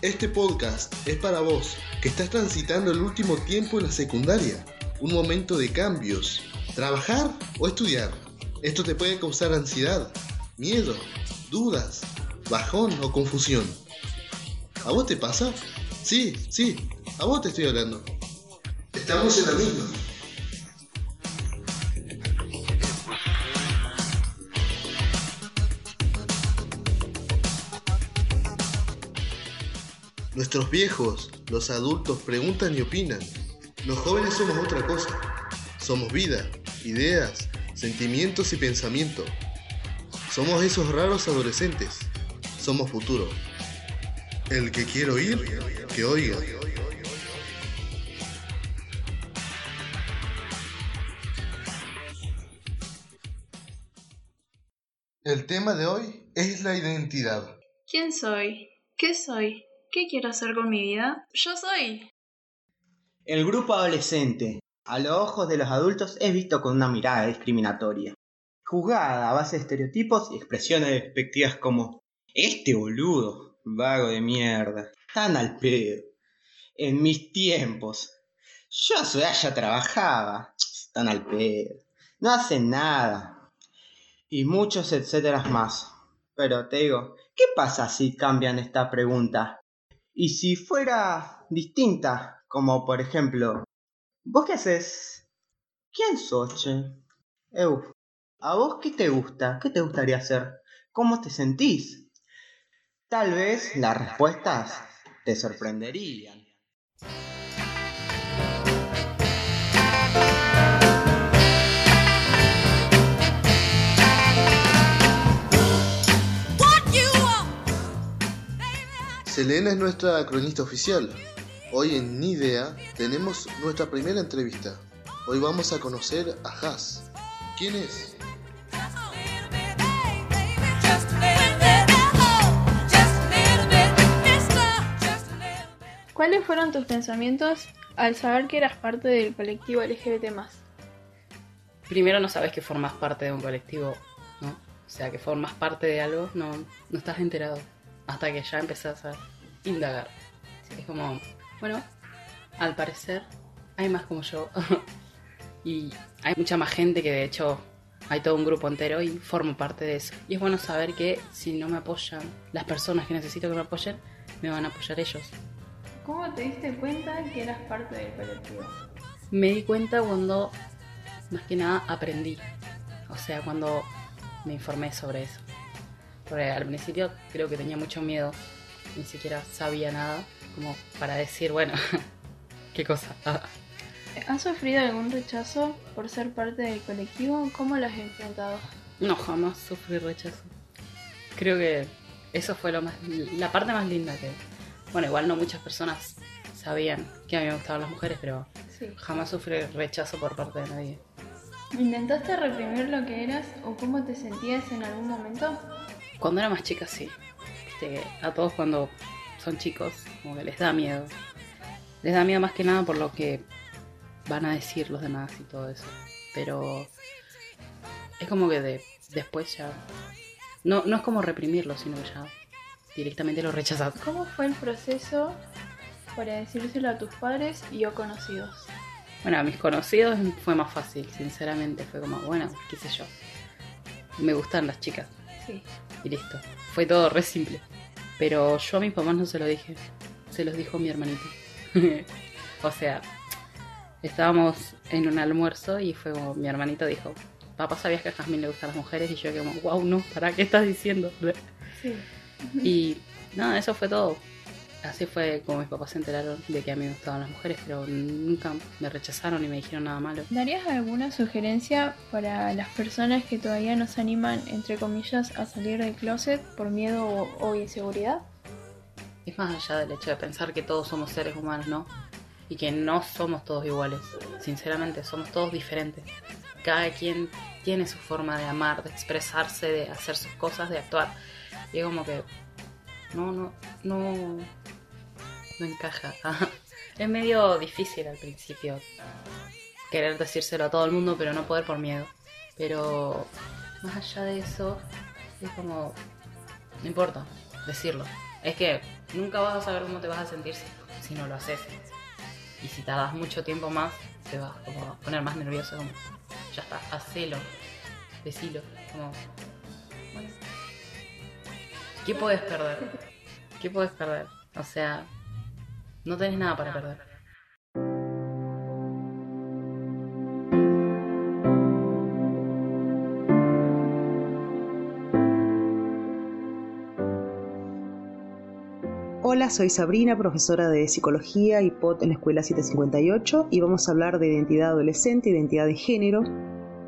Este podcast es para vos, que estás transitando el último tiempo en la secundaria, un momento de cambios, trabajar o estudiar. Esto te puede causar ansiedad, miedo, dudas, bajón o confusión. ¿A vos te pasa? Sí, sí, a vos te estoy hablando. Estamos en la misma. Nuestros viejos, los adultos preguntan y opinan. Los jóvenes somos otra cosa. Somos vida, ideas, sentimientos y pensamiento. Somos esos raros adolescentes. Somos futuro. El que quiere oír, que oiga. El tema de hoy es la identidad. ¿Quién soy? ¿Qué soy? ¿Qué quiero hacer con mi vida? Yo soy. El grupo adolescente, a los ojos de los adultos, es visto con una mirada discriminatoria, juzgada a base de estereotipos y expresiones despectivas como este boludo, vago de mierda, tan al pedo. En mis tiempos, yo a su edad ya trabajaba, tan al pedo, no hacen nada, y muchos etcétera más. Pero te digo, ¿qué pasa si cambian esta pregunta? Y si fuera distinta, como por ejemplo, ¿vos qué haces? ¿Quién sos? Eu, ¿a vos qué te gusta? ¿Qué te gustaría hacer? ¿Cómo te sentís? Tal vez las respuestas te sorprenderían. Selena es nuestra cronista oficial. Hoy en Ni Idea tenemos nuestra primera entrevista. Hoy vamos a conocer a Haas. ¿Quién es? ¿Cuáles fueron tus pensamientos al saber que eras parte del colectivo LGBT+. Primero no sabes que formas parte de un colectivo, ¿no? O sea, que formas parte de algo, no, no estás enterado. Hasta que ya empezás a indagar. Es como, bueno, al parecer hay más como yo. y hay mucha más gente que de hecho hay todo un grupo entero y formo parte de eso. Y es bueno saber que si no me apoyan las personas que necesito que me apoyen, me van a apoyar ellos. ¿Cómo te diste cuenta que eras parte del colectivo? Me di cuenta cuando, más que nada, aprendí. O sea, cuando me informé sobre eso. Porque al principio creo que tenía mucho miedo. Ni siquiera sabía nada como para decir, bueno, qué cosa. ¿Has sufrido algún rechazo por ser parte del colectivo? ¿Cómo lo has enfrentado? No, jamás sufrí rechazo. Creo que eso fue lo más, la parte más linda que... Bueno, igual no muchas personas sabían que a mí me gustaban las mujeres, pero Sí. jamás sufrí rechazo por parte de nadie. ¿Intentaste reprimir lo que eras o cómo te sentías en algún momento? Cuando era más chica, sí. Que a todos cuando son chicos, como que les da miedo. Les da miedo más que nada por lo que van a decir los demás y todo eso. Pero es como que de, después ya... No, no es como reprimirlo, sino que ya directamente lo rechazas. ¿Cómo fue el proceso para decírselo a tus padres y o conocidos? Bueno, a mis conocidos fue más fácil, sinceramente. Fue como, bueno, qué sé yo. Me gustan las chicas. Sí. y listo. Fue todo re simple. Pero yo a mis papás no se lo dije. Se los dijo mi hermanito. o sea, estábamos en un almuerzo y fue como mi hermanito dijo, papá, ¿sabías que a Jasmine le gustan las mujeres? Y yo como, wow, no, ¿para qué estás diciendo? Sí. y nada, eso fue todo. Así fue como mis papás se enteraron de que a mí me gustaban las mujeres, pero nunca me rechazaron ni me dijeron nada malo. ¿Darías alguna sugerencia para las personas que todavía no se animan, entre comillas, a salir del closet por miedo o, o inseguridad? Es más allá del hecho de pensar que todos somos seres humanos, ¿no? Y que no somos todos iguales. Sinceramente, somos todos diferentes. Cada quien tiene su forma de amar, de expresarse, de hacer sus cosas, de actuar. Y es como que no, no, no, no encaja. es medio difícil al principio querer decírselo a todo el mundo, pero no poder por miedo. Pero más allá de eso, es como, no importa, decirlo. Es que nunca vas a saber cómo te vas a sentir si, no lo haces. Y si tardas mucho tiempo más, te vas como a poner más nervioso, ya está, hacelo, decilo, como. ¿Qué puedes perder? ¿Qué puedes perder? O sea, no tenés nada para perder. Hola, soy Sabrina, profesora de Psicología y POT en la Escuela 758 y vamos a hablar de identidad adolescente, identidad de género.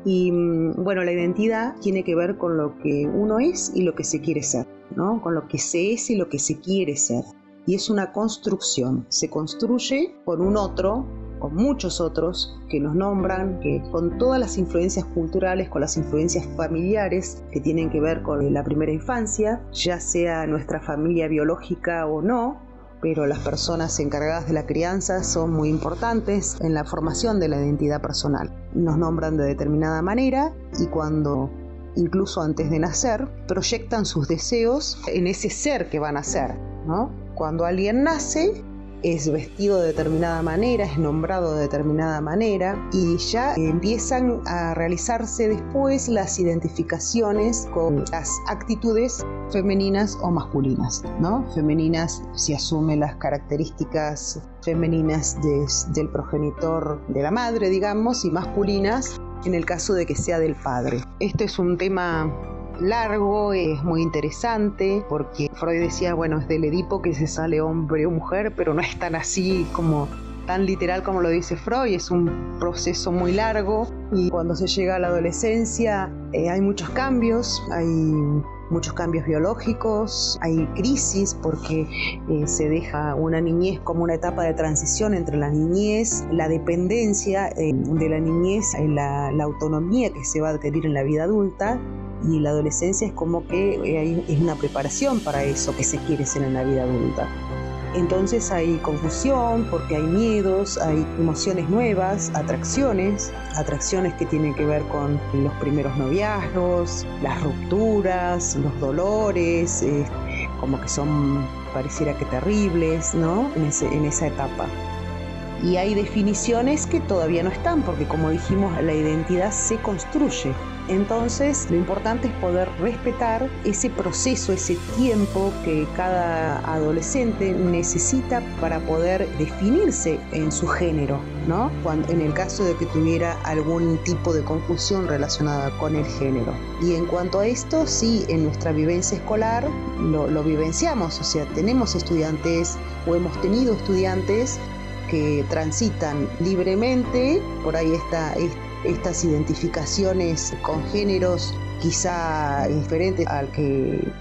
Y mm, bueno, la identidad tiene que ver con lo que uno es y lo que se quiere ser, ¿no? Con lo que se es y lo que se quiere ser. Y es una construcción, se construye con un otro con muchos otros que nos nombran, que con todas las influencias culturales, con las influencias familiares que tienen que ver con la primera infancia, ya sea nuestra familia biológica o no, pero las personas encargadas de la crianza son muy importantes en la formación de la identidad personal. Nos nombran de determinada manera y cuando incluso antes de nacer, proyectan sus deseos en ese ser que van a ser, ¿no? Cuando alguien nace, es vestido de determinada manera, es nombrado de determinada manera y ya empiezan a realizarse después las identificaciones con las actitudes femeninas o masculinas, ¿no? Femeninas si asume las características femeninas del progenitor de la madre, digamos, y masculinas en el caso de que sea del padre. Esto es un tema largo, es muy interesante, porque Freud decía, bueno, es del Edipo que se sale hombre o mujer, pero no es tan así como tan literal como lo dice Freud, es un proceso muy largo y cuando se llega a la adolescencia eh, hay muchos cambios, hay muchos cambios biológicos, hay crisis porque eh, se deja una niñez como una etapa de transición entre la niñez, la dependencia eh, de la niñez, la, la autonomía que se va a adquirir en la vida adulta y la adolescencia es como que eh, es una preparación para eso que se quiere ser en la vida adulta. Entonces hay confusión porque hay miedos, hay emociones nuevas, atracciones, atracciones que tienen que ver con los primeros noviazgos, las rupturas, los dolores, eh, como que son pareciera que terribles, ¿no? En, en esa etapa. Y hay definiciones que todavía no están, porque como dijimos, la identidad se construye entonces, lo importante es poder respetar ese proceso, ese tiempo que cada adolescente necesita para poder definirse en su género, ¿no? En el caso de que tuviera algún tipo de confusión relacionada con el género. Y en cuanto a esto, sí, en nuestra vivencia escolar lo, vivenciamos, o sea, tenemos estudiantes o hemos tenido estudiantes que transitan libremente, por ahí está, estas identificaciones con géneros quizá diferentes al que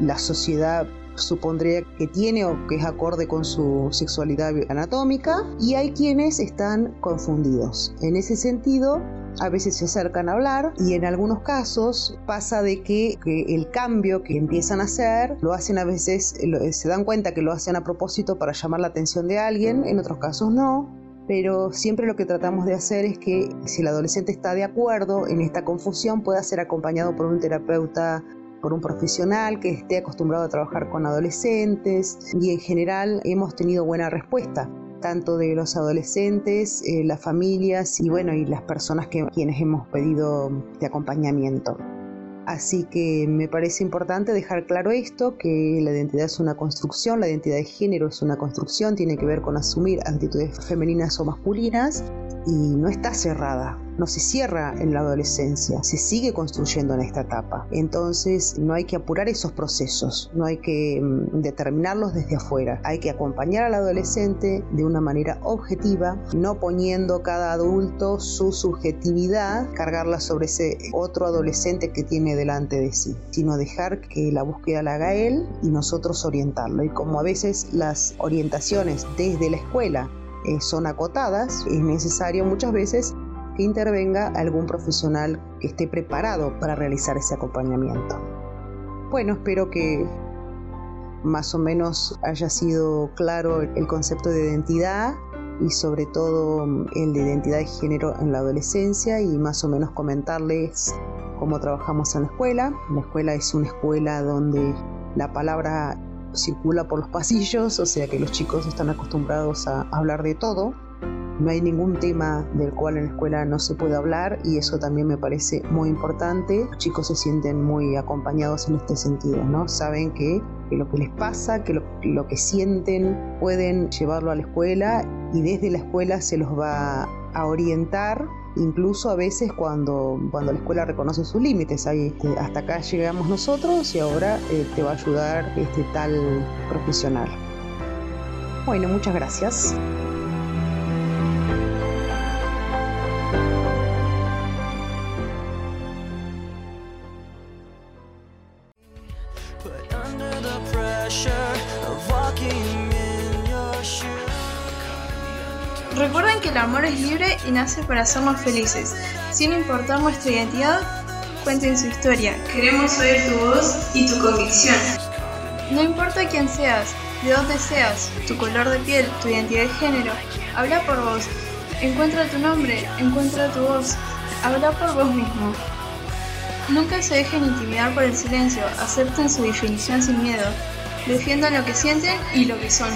la sociedad supondría que tiene o que es acorde con su sexualidad anatómica y hay quienes están confundidos. En ese sentido, a veces se acercan a hablar y en algunos casos pasa de que, el cambio que empiezan a hacer lo hacen a veces, se dan cuenta que lo hacen a propósito para llamar la atención de alguien, en otros casos no, pero siempre lo que tratamos de hacer es que si el adolescente está de acuerdo en esta confusión pueda ser acompañado por un terapeuta, por un profesional que esté acostumbrado a trabajar con adolescentes y en general hemos tenido buena respuesta tanto de los adolescentes, eh, las familias y bueno y las personas que quienes hemos pedido de acompañamiento. Así que me parece importante dejar claro esto, que la identidad es una construcción, la identidad de género es una construcción, tiene que ver con asumir actitudes femeninas o masculinas y no está cerrada, no se cierra en la adolescencia, se sigue construyendo en esta etapa. Entonces no hay que apurar esos procesos, no hay que mm, determinarlos desde afuera, hay que acompañar al adolescente de una manera objetiva, no poniendo cada adulto su subjetividad, cargarla sobre ese otro adolescente que tiene delante de sí, sino dejar que la búsqueda la haga él y nosotros orientarlo. Y como a veces las orientaciones desde la escuela eh, son acotadas, es necesario muchas veces que intervenga algún profesional que esté preparado para realizar ese acompañamiento. Bueno, espero que más o menos haya sido claro el concepto de identidad y sobre todo el de identidad de género en la adolescencia y más o menos comentarles cómo trabajamos en la escuela. La escuela es una escuela donde la palabra circula por los pasillos, o sea que los chicos están acostumbrados a hablar de todo. No hay ningún tema del cual en la escuela no se puede hablar y eso también me parece muy importante. Los chicos se sienten muy acompañados en este sentido, ¿no? Saben que, lo que les pasa, que lo, que sienten, pueden llevarlo a la escuela y desde la escuela se los va a orientar incluso a veces cuando, cuando la escuela reconoce sus límites, ahí este, hasta acá llegamos nosotros y ahora eh, te va a ayudar este tal profesional. Bueno, muchas gracias. Recuerden que el amor es libre y nace para hacernos felices. Sin importar nuestra identidad, cuenten su historia. Queremos oír tu voz y tu convicción. No importa quién seas, de dónde seas, tu color de piel, tu identidad de género, habla por vos. Encuentra tu nombre, encuentra tu voz. Habla por vos mismo. Nunca se dejen intimidar por el silencio, acepten su definición sin miedo. Defiendan lo que sienten y lo que son.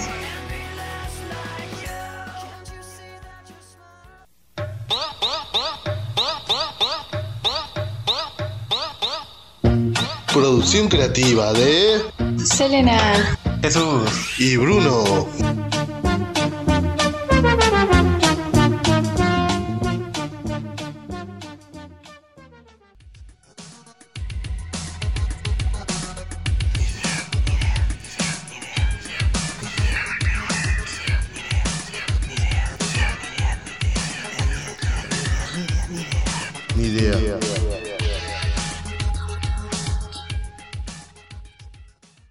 Producción creativa de Selena. Jesús. y Bruno.